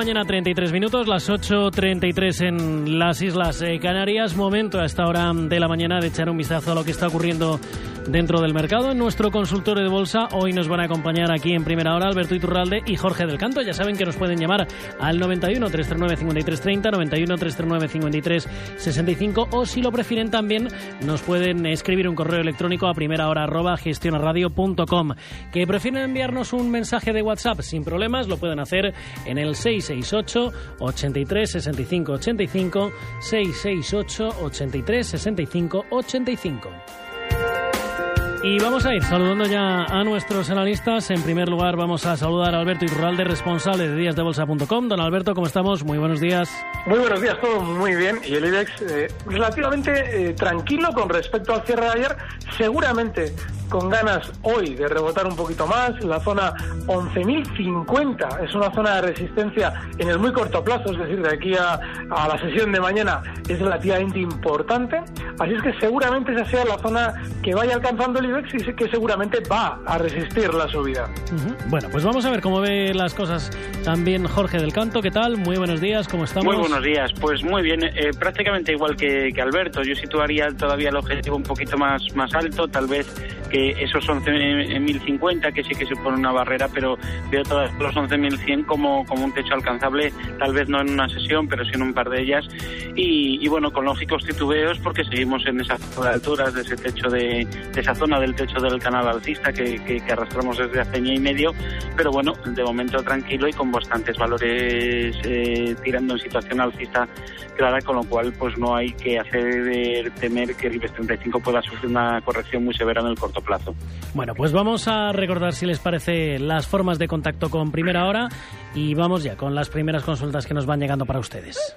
mañana, 33 minutos, las 8.33 en las Islas eh, Canarias. Momento a esta hora de la mañana de echar un vistazo a lo que está ocurriendo dentro del mercado. En nuestro consultorio de bolsa hoy nos van a acompañar aquí en primera hora Alberto Iturralde y Jorge del Canto. Ya saben que nos pueden llamar al 91 339 5330, 91 339 53 65 o si lo prefieren también nos pueden escribir un correo electrónico a primera hora arroba gestionaradio.com. Que prefieren enviarnos un mensaje de WhatsApp sin problemas, lo pueden hacer en el 668 83 65 85 668 83 65 85. Y vamos a ir saludando ya a nuestros analistas. En primer lugar, vamos a saludar a Alberto Iturralde, responsable de díasdebolsa.com. Don Alberto, ¿cómo estamos? Muy buenos días. Muy buenos días, todo muy bien. Y el IBEX eh, relativamente eh, tranquilo con respecto al cierre de ayer. Seguramente con ganas hoy de rebotar un poquito más. La zona 11.050 es una zona de resistencia en el muy corto plazo, es decir, de aquí a, a la sesión de mañana es relativamente importante. Así es que seguramente esa sea la zona que vaya alcanzando el IBEX y que seguramente va a resistir la subida. Ujú. Bueno, pues vamos a ver cómo ve las cosas también Jorge del Canto. ¿Qué tal? Muy buenos días, ¿cómo estamos? Muy buenos días. Pues muy bien, eh, prácticamente igual que, que Alberto. Yo situaría todavía el objetivo un poquito más, más alto, tal vez que esos 11.050, que sí que supone una barrera, pero veo todos los 11.100 como, como un techo alcanzable, tal vez no en una sesión, pero sí en un par de ellas. Y, bueno, con lógicos titubeos, porque seguimos en esas alturas de ese techo de, esa zona del techo del canal alcista que arrastramos desde hace año y medio, pero bueno, de momento tranquilo y con bastantes valores eh, tirando en situación alcista clara, con lo cual pues no hay que hacer temer que el IBEX 35 pueda sufrir una corrección muy severa en el corto plazo. Bueno, pues vamos a recordar, si les parece, las formas de contacto con Primera Hora y vamos ya con las primeras consultas que nos van llegando para ustedes.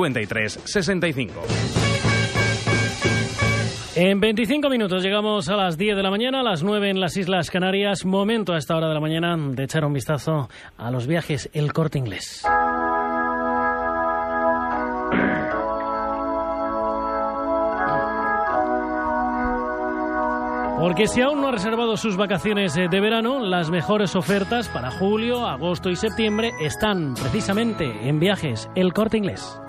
5365. En 25 minutos llegamos a las 10 de la mañana, a las 9 en las Islas Canarias. Momento a esta hora de la mañana de echar un vistazo a los viajes El Corte Inglés. Porque si aún no ha reservado sus vacaciones eh, de verano, las mejores ofertas para julio, agosto y septiembre están precisamente en viajes El Corte Inglés.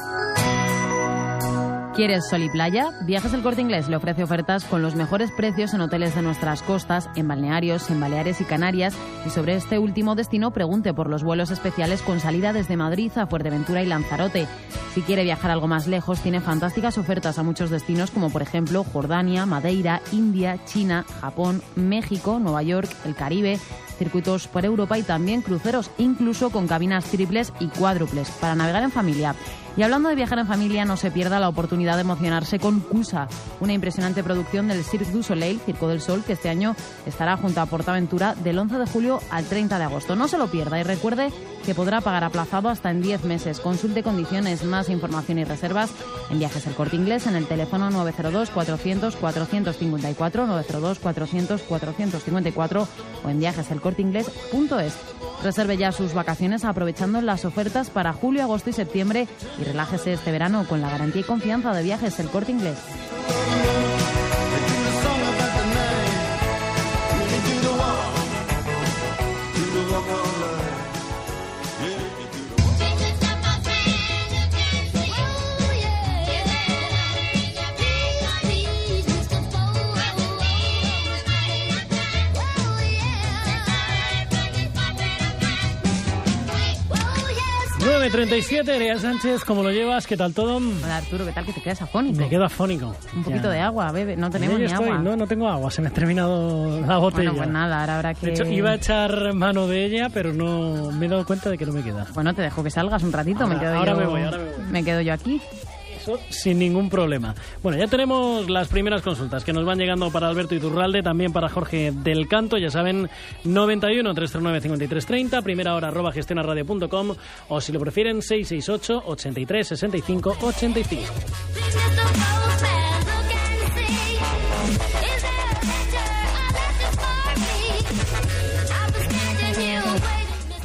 ¿Quieres sol y playa? Viajes El Corte Inglés le ofrece ofertas con los mejores precios en hoteles de nuestras costas, en balnearios, en Baleares y Canarias. Y sobre este último destino, pregunte por los vuelos especiales con salida desde Madrid a Fuerteventura y Lanzarote. Si quiere viajar algo más lejos, tiene fantásticas ofertas a muchos destinos como por ejemplo Jordania, Madeira, India, China, Japón, México, Nueva York, el Caribe, circuitos por Europa y también cruceros, incluso con cabinas triples y cuádruples para navegar en familia. Y hablando de viajar en familia, no se pierda la oportunidad de emocionarse con Cusa, una impresionante producción del Cirque du Soleil, Circo del Sol, que este año estará junto a Portaventura del 11 de julio al 30 de agosto. No se lo pierda y recuerde que podrá pagar aplazado hasta en 10 meses. Consulte condiciones, más información y reservas en Viajes El Corte Inglés en el teléfono 902 400 454 902 400 454 o Reserve ya sus vacaciones aprovechando las ofertas para julio, agosto y septiembre y relájese este verano con la garantía y confianza de Viajes El Corte Inglés. 9.37, Erea Sánchez, ¿cómo lo llevas? ¿Qué tal todo? Hola Arturo, ¿qué tal? Que te quedas afónico. Me quedo afónico. Un poquito Ya. de agua, bebe. No tenemos ni estoy. agua. No, no tengo agua, se me ha terminado la botella. Bueno, pues nada, ahora habrá que... De hecho, iba a echar mano de ella, pero no me he dado cuenta de que no me queda. Bueno, te dejo que salgas un ratito. me quedo ahora yo... me voy, ahora me voy. me quedo yo aquí. Sin ningún problema. Bueno, ya tenemos las primeras consultas que nos van llegando para Alberto Iturralde, también para Jorge del Canto. Ya saben, 91 339 5330, primera hora arroba gestionaradio.com o si lo prefieren, 668 83 65 85.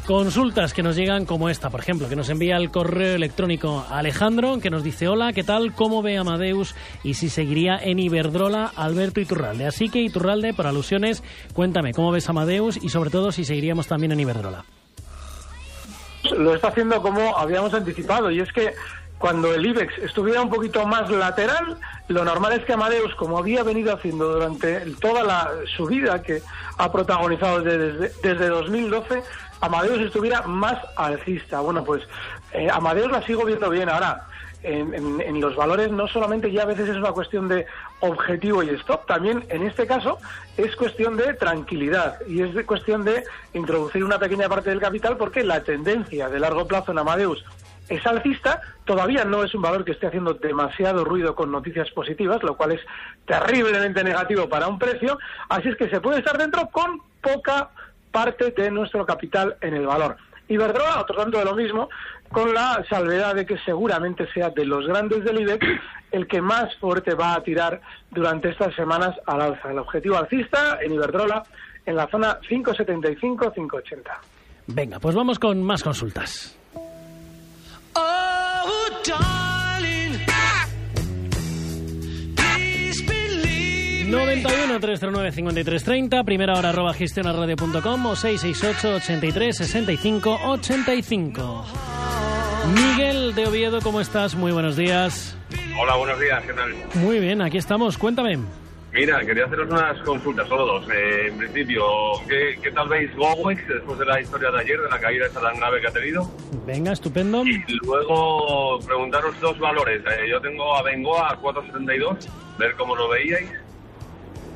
Consultas que nos llegan como esta, por ejemplo, que nos envía el correo electrónico Alejandro, que nos dice, hola, ¿qué tal? ¿Cómo ve Amadeus? Y si seguiría en Iberdrola Alberto Iturralde. Así que Iturralde, por alusiones, cuéntame, ¿cómo ves Amadeus? Y sobre todo, si seguiríamos también en Iberdrola. lo está haciendo como habíamos anticipado y es que cuando el IBEX estuviera un poquito más lateral, lo normal es que Amadeus, como había venido haciendo durante toda la subida que ha protagonizado desde, desde 2012, Amadeus estuviera más alcista. Bueno, pues eh, Amadeus la sigo viendo bien. Ahora, en, en- los valores no solamente ya a veces es una cuestión de objetivo y stop, también en este caso es cuestión de tranquilidad y es de cuestión de introducir una pequeña parte del capital porque la tendencia de largo plazo en Amadeus es alcista, todavía no es un valor que esté haciendo demasiado ruido con noticias positivas, lo cual es terriblemente negativo para un precio, así es que se puede estar dentro con poca parte de nuestro capital en el valor. Iberdrola, otro tanto de lo mismo, con la salvedad de que seguramente sea de los grandes del IBEX el que más fuerte va a tirar durante estas semanas al alza. El objetivo alcista en Iberdrola en la zona 575-580. Venga, pues vamos con más consultas. 91 309 5330, primera hora arroba gestionarradio.com o 668 83 65 85. Miguel de Oviedo, ¿cómo estás? Muy buenos días. Hola, buenos días, ¿qué tal? Muy bien, aquí estamos. Cuéntame. Mira, quería haceros unas consultas, solo dos. Eh, en principio, ¿qué, qué tal veis GoWex después de la historia de ayer, de la caída esa tan grave que ha tenido? Venga, estupendo. Y luego preguntaros dos valores. Eh, yo tengo a Bengoa a 4.72, ver cómo lo veíais.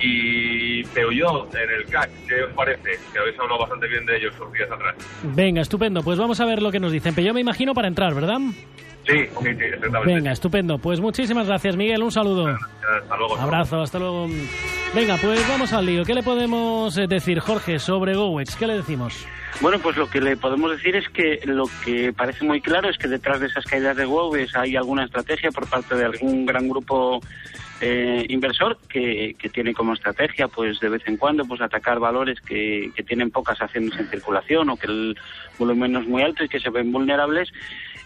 Y Peugeot en el CAC, ¿qué os parece? Que habéis hablado bastante bien de ellos unos días atrás. Venga, estupendo. Pues vamos a ver lo que nos dicen. Pero yo me imagino para entrar, ¿verdad? Sí, sí, sí, exactamente. Venga, estupendo. Pues muchísimas gracias, Miguel. Un saludo. Hasta luego. Abrazo, hasta luego. Venga, pues vamos al lío. ¿Qué le podemos eh, decir, Jorge, sobre GoWex? ¿Qué le decimos? Bueno, pues lo que le podemos decir es que lo que parece muy claro es que detrás de esas caídas de Wobes hay alguna estrategia por parte de algún gran grupo eh, inversor que, que tiene como estrategia, pues de vez en cuando, pues atacar valores que, que tienen pocas acciones en circulación o que el volumen no es muy alto y que se ven vulnerables.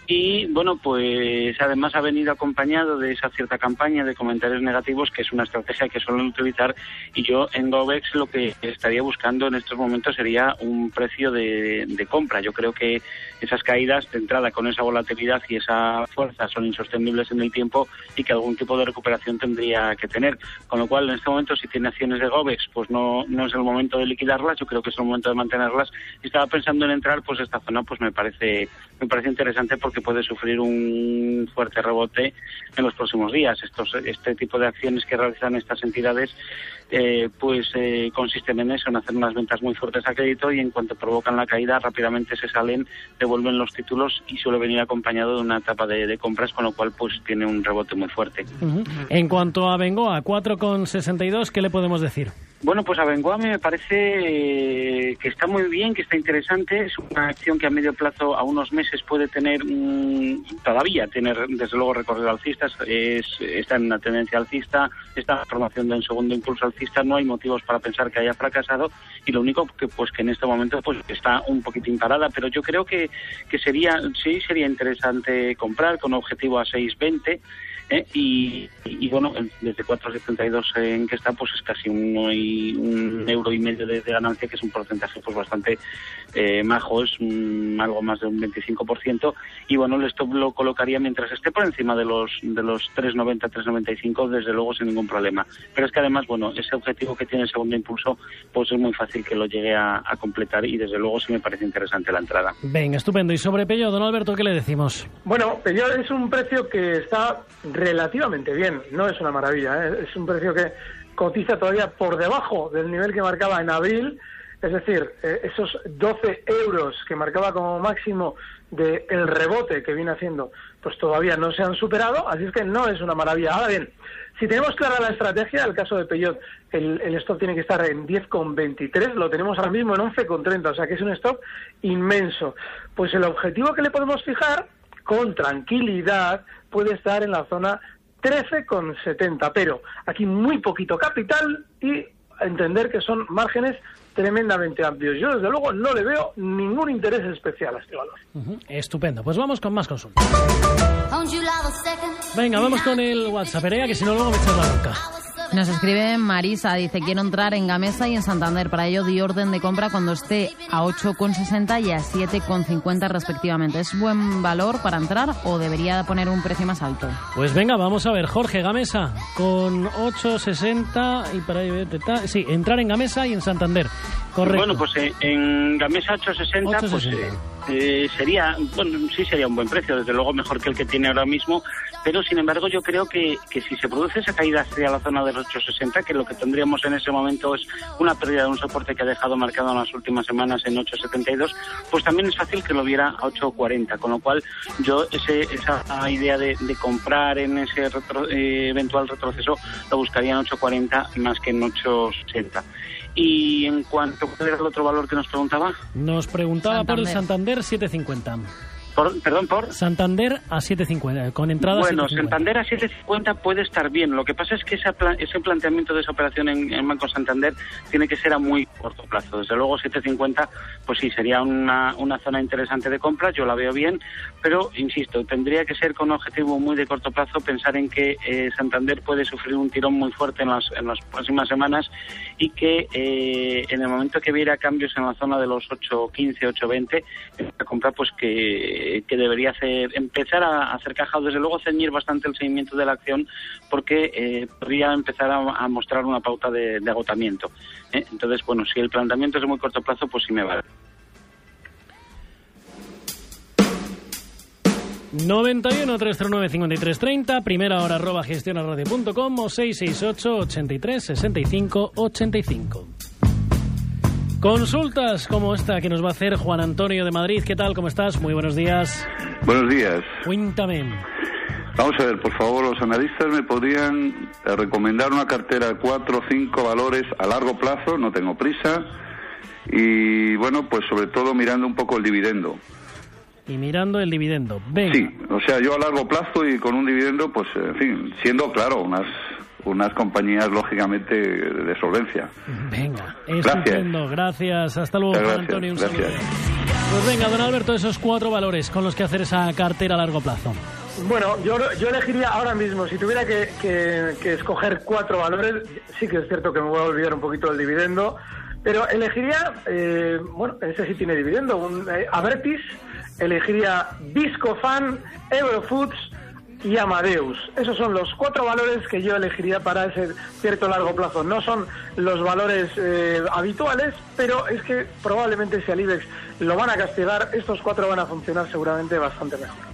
Y bueno, pues además ha venido acompañado de esa cierta campaña de comentarios negativos, que es una estrategia que suelen utilizar. Y yo en Govex lo que estaría buscando en estos momentos sería un precio de, compra. Yo creo que esas caídas de entrada con esa volatilidad y esa fuerza son insostenibles en el tiempo y que algún tipo de recuperación tendría que tener. Con lo cual, en este momento, si tiene acciones de Govex, pues no, no es el momento de liquidarlas, yo creo que es el momento de mantenerlas. Y estaba pensando en entrar, pues esta zona pues me parece, me parece interesante porque puede sufrir un fuerte rebote en los próximos días. Estos, este tipo de acciones que realizan estas entidades eh, pues eh, consisten en eso, en hacer unas ventas muy fuertes a crédito y en cuanto provocan la caída rápidamente se salen, devuelven los títulos y suele venir acompañado de una etapa de, compras, con lo cual pues tiene un rebote muy fuerte. En cuanto a Bengoa, 4,62, ¿qué le podemos decir? Bueno, pues a Bengoa me parece eh, que está muy bien, que está interesante. Es una acción que a medio plazo, a unos meses, puede tener, mm, todavía tener, desde luego, recorrido alcista. Es, está en una tendencia alcista, está formación de un segundo impulso alcista. No hay motivos para pensar que haya fracasado. Y lo único que, pues, que en este momento pues está un poquitín parada. Pero yo creo que, que sería, sí sería interesante comprar con objetivo a 6.20. ¿eh? y, y, bueno, desde 4,72 en que está, pues es casi un, un euro y medio de, ganancia, que es un porcentaje pues bastante eh, majo, es algo más de un 25%, y bueno, el stop lo colocaría mientras esté por encima de los, de los 3,90, 3,95, desde luego sin ningún problema. Pero es que además, bueno, ese objetivo que tiene el segundo impulso, pues es muy fácil que lo llegue a, completar y desde luego sí me parece interesante la entrada. Venga, estupendo. Y sobre Pello, don Alberto, ¿qué le decimos? Bueno, Pello es un precio que está relativamente bien, no es una maravilla, ¿eh? es un precio que cotiza todavía por debajo del nivel que marcaba en abril, es decir, eh, esos 12 euros que marcaba como máximo del el rebote que viene haciendo, pues todavía no se han superado, así es que no es una maravilla. Ahora bien, si tenemos clara la estrategia, el caso de Peugeot, el, el stop tiene que estar en 10,23, lo tenemos ahora mismo en 11,30, o sea que es un stop inmenso. Pues el objetivo que le podemos fijar, con tranquilidad, puede estar en la zona 13,70, pero aquí muy poquito capital y entender que son márgenes tremendamente amplios. Yo, desde luego, no le veo ningún interés especial a este valor. Estupendo. Pues vamos con más consultas. Venga, vamos con el WhatsApp, que si no luego me echas la boca. Nos escribe Marisa, dice, quiero entrar en Gamesa y en Santander. Para ello di orden de compra cuando esté a 8,60 y a 7,50 respectivamente. ¿Es buen valor para entrar o debería poner un precio más alto? Pues venga, vamos a ver. Jorge, Gamesa, con 8,60 y para ello... Sí, entrar en Gamesa y en Santander. Correcto. Bueno, pues eh, en Gamesa 860, pues eh, eh, sería, bueno, sí sería un buen precio, desde luego mejor que el que tiene ahora mismo, pero sin embargo yo creo que, que si se produce esa caída hacia la zona de los 860, que lo que tendríamos en ese momento es una pérdida de un soporte que ha dejado marcado en las últimas semanas en 872, pues también es fácil que lo viera a 840, con lo cual yo ese, esa idea de, comprar en ese eventual retroceso lo buscaría en 840 más que en 860. Y en cuanto a el otro valor que nos preguntaba. Nos preguntaba por el Santander 750 perdón, por. Santander a 7.50, con entrada Bueno, Santander a 7.50 puede estar bien. Lo que pasa es que ese planteamiento de esa operación en, Banco Santander tiene que ser a muy corto plazo. Desde luego, 7.50, pues sí, sería una, una zona interesante de compra. Yo la veo bien, pero insisto, tendría que ser con un objetivo muy de corto plazo pensar en que eh, Santander puede sufrir un tirón muy fuerte en las, en las próximas semanas y que eh, en el momento que viera cambios en la zona de los 8.15, 8.20, la compra, pues que que debería hacer, empezar a hacer caja, desde luego ceñir bastante el seguimiento de la acción, porque eh, podría empezar a, mostrar una pauta de, agotamiento. ¿eh? Entonces, bueno, si el planteamiento es de muy corto plazo, pues sí me vale. 91 309 5330, primera hora arroba gestionaradio.com o 668 83 65 85. Consultas como esta que nos va a hacer Juan Antonio de Madrid. ¿Qué tal? ¿Cómo estás? Muy buenos días. Buenos días. Cuéntame. Vamos a ver, por favor, los analistas me podrían eh, recomendar una cartera de cuatro o cinco valores a largo plazo, no tengo prisa, y bueno, pues sobre todo mirando un poco el dividendo. Y mirando el dividendo. Venga. Sí, o sea, yo a largo plazo y con un dividendo, pues en fin, siendo claro, unas unas compañías lógicamente de solvencia. Venga, estupendo, gracias. Hasta luego, Juan Antonio. Un saludo. Pues venga, don Alberto, esos cuatro valores con los que hacer esa cartera a largo plazo. Bueno, yo, yo elegiría ahora mismo, si tuviera que, que, escoger cuatro valores, sí que es cierto que me voy a olvidar un poquito del dividendo, pero elegiría, eh, bueno, ese sí tiene dividendo, un eh, Avertis, elegiría Viscofan, Eurofoods, y Amadeus. Esos son los cuatro valores que yo elegiría para ese cierto largo plazo. No son los valores eh, habituales, pero es que probablemente si al IBEX lo van a castigar, estos cuatro van a funcionar seguramente bastante mejor.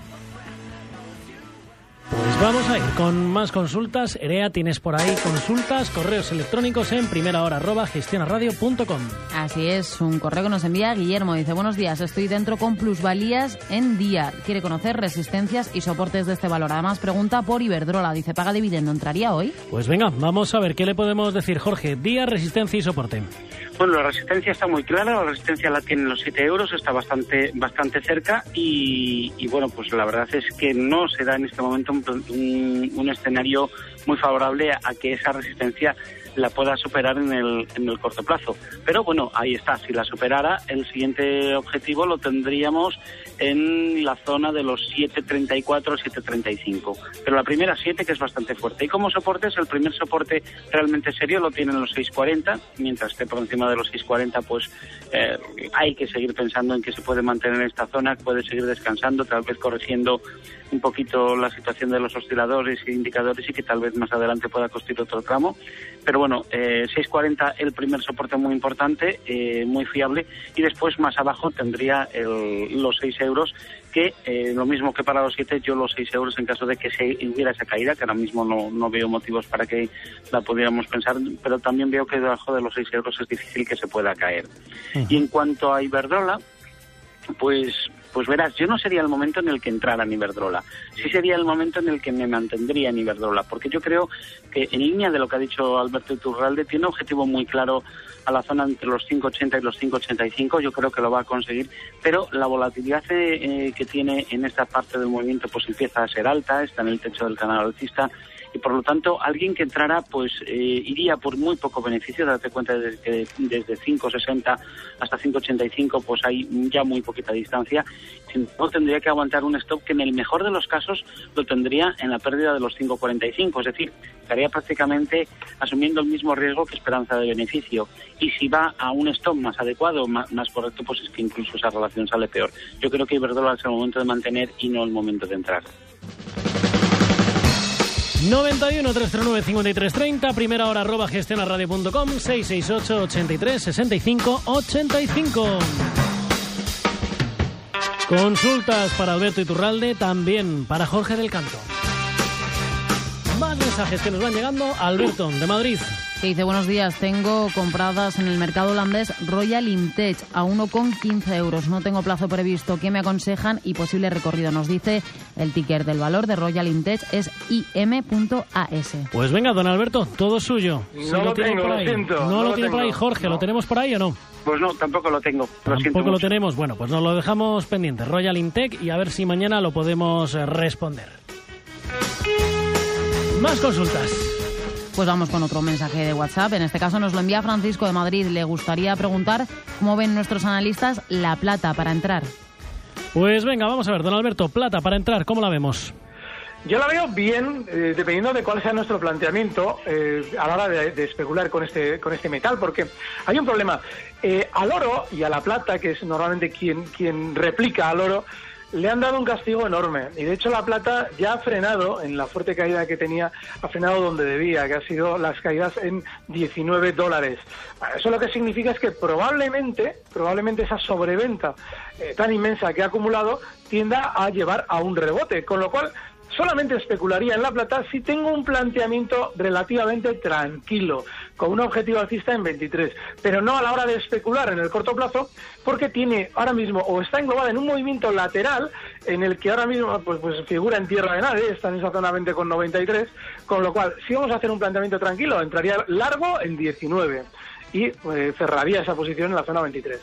Pues vamos a ir con más consultas. Erea, tienes por ahí consultas, correos electrónicos en primera hora arroba gestionaradio.com. Así es, un correo que nos envía Guillermo. Dice, buenos días, estoy dentro con plusvalías en día. Quiere conocer resistencias y soportes de este valor. Además, pregunta por Iberdrola. Dice, ¿paga dividendo? ¿Entraría hoy? Pues venga, vamos a ver qué le podemos decir, Jorge. Día, resistencia y soporte. Bueno, la resistencia está muy clara, la resistencia la tienen los 7 euros, está bastante, bastante cerca y, bueno, pues la verdad es que no se da en este momento un, escenario muy favorable a que esa resistencia la pueda superar en el, en el corto plazo. Pero bueno, ahí está. Si la superara, el siguiente objetivo lo tendríamos en la zona de los 7.34, 7.35. Pero la primera 7 que es bastante fuerte. Y como soportes, el primer soporte realmente serio lo tienen los 6.40. Mientras esté por encima de los 6.40, pues eh, hay que seguir pensando en que se puede mantener en esta zona, puede seguir descansando, tal vez corrigiendo un poquito la situación de los osciladores e indicadores y que tal vez más adelante pueda construir otro tramo. Pero bueno, eh, 6.40 el primer soporte muy importante, eh, muy fiable, y después más abajo tendría el, los 6 euros, que eh, lo mismo que para los 7, yo los 6 euros en caso de que se hubiera esa caída, que ahora mismo no, no veo motivos para que la pudiéramos pensar, pero también veo que debajo de los 6 euros es difícil que se pueda caer. Y en cuanto a Iberdrola, pues pues verás, yo no sería el momento en el que entrara en Iberdrola. Sí sería el momento en el que me mantendría en Iberdrola, porque yo creo que en línea de lo que ha dicho Alberto Iturralde, tiene un objetivo muy claro a la zona entre los 5,80 y los 5,85. Yo creo que lo va a conseguir, pero la volatilidad eh, que tiene en esta parte del movimiento pues empieza a ser alta, está en el techo del canal alcista y por lo tanto alguien que entrara pues eh, iría por muy poco beneficio, date cuenta de que desde 5.60 hasta 5.85 pues hay ya muy poquita distancia, no tendría que aguantar un stop que en el mejor de los casos lo tendría en la pérdida de los 5.45, es decir, estaría prácticamente asumiendo el mismo riesgo que esperanza de beneficio y si va a un stop más adecuado, más, correcto, pues es que incluso esa relación sale peor. Yo creo que Iberdrola es el momento de mantener y no el momento de entrar. 91 339 5330, primera hora arroba gestionaradio.com, 668 83 65 85. Consultas para Alberto Iturralde, también para Jorge del Canto. Más mensajes que nos van llegando. Alberto, de Madrid. Que dice, buenos días, tengo compradas en el mercado holandés Royal Intech a 1,15 euros. No tengo plazo previsto. ¿Qué me aconsejan y posible recorrido? Nos dice el ticker del valor de Royal Intech es im.as. Pues venga, don Alberto, todo suyo. No Si lo tiene tengo, por lo ahí. siento, No, no lo lo tiene por tengo. ahí, Jorge. ¿Lo tenemos por ahí o no? Pues no, tampoco lo tengo. Lo Tampoco lo tenemos. Bueno, pues nos lo dejamos pendiente. Royal Intech y a ver si mañana lo podemos eh, responder. Más consultas. Pues vamos con otro mensaje de WhatsApp. En este caso nos lo envía Francisco de Madrid. Le gustaría preguntar cómo ven nuestros analistas la plata para entrar. Pues venga, vamos a ver, don Alberto, plata para entrar, ¿cómo la vemos? Yo la veo bien, eh, dependiendo de cuál sea nuestro planteamiento eh, a la hora de, de especular con este, con este metal, porque hay un problema. Eh, al oro y a la plata, que es normalmente quien, quien replica al oro, le han dado un castigo enorme. Y de hecho la plata ya ha frenado, en la fuerte caída que tenía, ha frenado donde debía, que ha sido las caídas en 19 dólares. Bueno, Eso lo que significa es que probablemente, probablemente esa sobreventa eh, tan inmensa que ha acumulado tienda a llevar a un rebote, con lo cual solamente especularía en la plata si tengo un planteamiento relativamente tranquilo, con un objetivo alcista en 23, pero no a la hora de especular en el corto plazo, porque tiene ahora mismo o está englobada en un movimiento lateral en el que ahora mismo pues, pues figura en tierra de nadie, está en esa zona 20 con 93, con lo cual si vamos a hacer un planteamiento tranquilo, entraría largo en 19 y eh, cerraría esa posición en la zona 23.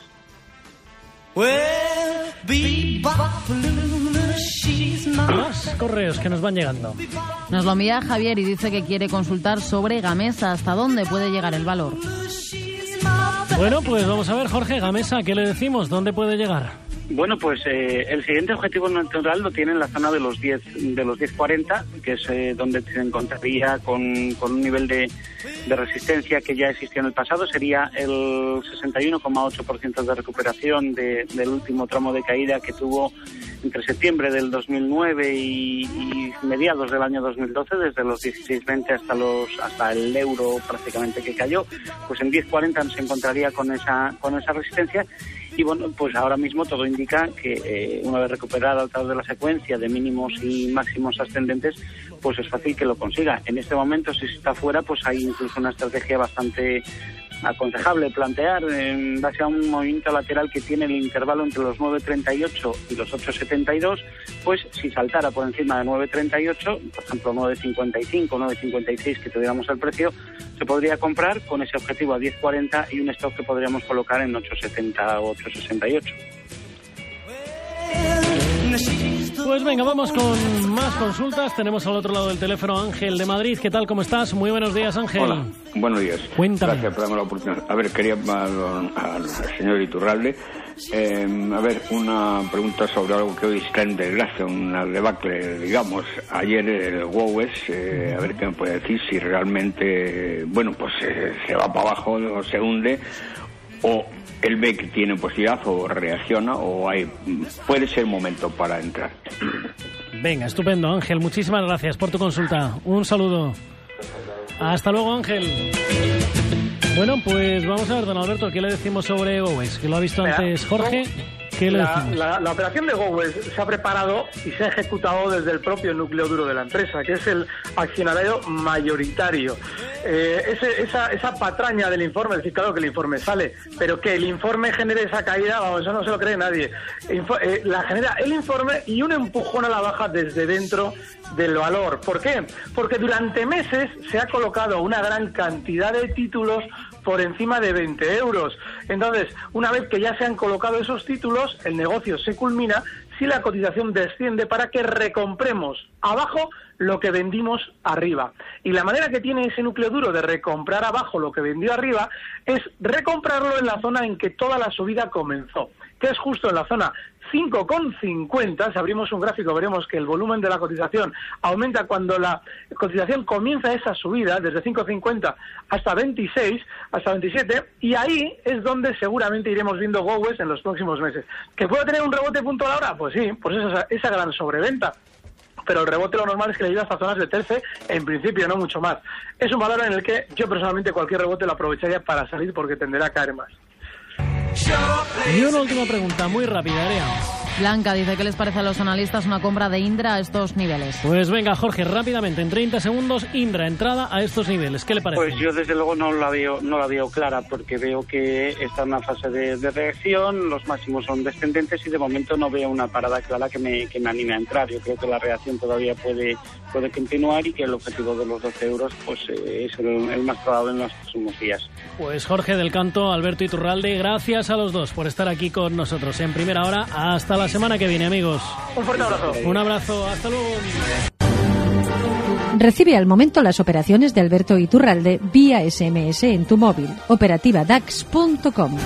Más correos que nos van llegando. Nos lo envía Javier y dice que quiere consultar sobre Gamesa, hasta dónde puede llegar el valor. Bueno, pues vamos a ver, Jorge Gamesa, ¿qué le decimos? ¿Dónde puede llegar? Bueno, pues eh, el siguiente objetivo natural lo tiene en la zona de los 10 de los 10.40, que es eh, donde se encontraría con, con un nivel de, de resistencia que ya existió en el pasado. Sería el 61,8% de recuperación de- del último tramo de caída que tuvo entre septiembre del 2009 y, y mediados del año 2012, desde los 16.20 hasta los hasta el euro prácticamente que cayó. Pues en 10.40 se encontraría con esa con esa resistencia y bueno, pues ahora mismo todo indica que eh, una vez recuperada a través de la secuencia de mínimos y máximos ascendentes, pues es fácil que lo consiga. En este momento, si está fuera, pues hay incluso una estrategia bastante aconsejable plantear en base a un movimiento lateral que tiene el intervalo entre los 9.38 y los 8.72, pues si saltara por encima de 9.38, por ejemplo 9.55, 9.56 que tuviéramos el precio, se podría comprar con ese objetivo a 10.40 y un stock que podríamos colocar en 8.70 o 8.68. Pues venga, vamos con más consultas. Tenemos al otro lado del teléfono Ángel de Madrid. ¿Qué tal? ¿Cómo estás? Muy buenos días, Ángel. Hola, buenos días. Cuéntame. Gracias por darme la oportunidad. A ver, quería al, al señor Iturralde. eh, a ver, una pregunta sobre algo que hoy está en desgracia, una debacle, digamos. Ayer el WOWES, eh, a ver qué me puede decir si realmente, bueno, pues eh, se va para abajo o se hunde, o él ve que tiene posibilidad o reacciona, o hay, puede ser momento para entrar. Venga, estupendo, Ángel. Muchísimas gracias por tu consulta. Un saludo. Hasta luego, Ángel. Bueno, pues vamos a ver, don Alberto, ¿qué le decimos sobre Gowes? Que lo ha visto antes Jorge. ¿Qué le la, decimos? la- la operación de Gowes se ha preparado y se ha ejecutado desde el propio núcleo duro de la empresa, que es el accionario mayoritario. Eh, ese- esa, esa patraña del informe, es decir, claro que el informe sale, pero que el informe genere esa caída, vamos, eso no se lo cree nadie. Info- eh, la genera el informe y un empujón a la baja desde dentro del valor. ¿Por qué? Porque durante meses se ha colocado una gran cantidad de títulos por encima de 20 euros. Entonces, una vez que ya se han colocado esos títulos, el negocio se culmina si la cotización desciende para que recompremos abajo lo que vendimos arriba. Y la manera que tiene ese núcleo duro de recomprar abajo lo que vendió arriba es recomprarlo en la zona en que toda la subida comenzó, que es justo en la zona 5,50. Si abrimos un gráfico veremos que el volumen de la cotización aumenta cuando la cotización comienza esa subida, desde 5,50 hasta 26, hasta 27, y ahí es donde seguramente iremos viendo Gowes en los próximos meses. ¿Que pueda tener un rebote puntual ahora? Pues sí, por eso esa, esa gran sobreventa pero el rebote lo normal es que le lleve hasta zonas de terce, en principio no mucho más. Es un valor en el que yo personalmente cualquier rebote lo aprovecharía para salir porque tenderá a caer más. Y una última pregunta, muy rápida, Area. Blanca dice que les parece a los analistas una compra de Indra a estos niveles. Pues venga, Jorge, rápidamente, en 30 segundos, Indra, entrada a estos niveles. ¿Qué le parece? Pues yo desde luego no la veo no la veo clara porque veo que está en una fase de, de reacción, los máximos son descendentes y de momento no veo una parada clara que me, que me anime a entrar. Yo creo que la reacción todavía puede puede continuar y que el objetivo de los 12 euros pues eh, es el, el más probable en los próximos días. Pues Jorge del Canto, Alberto Iturralde, gracias a los dos por estar aquí con nosotros en primera hora. Hasta la semana que viene, amigos. Un fuerte abrazo. Un abrazo, hasta luego. Recibe al momento las operaciones de Alberto Iturralde vía SMS en tu móvil. Operativa DAX.com.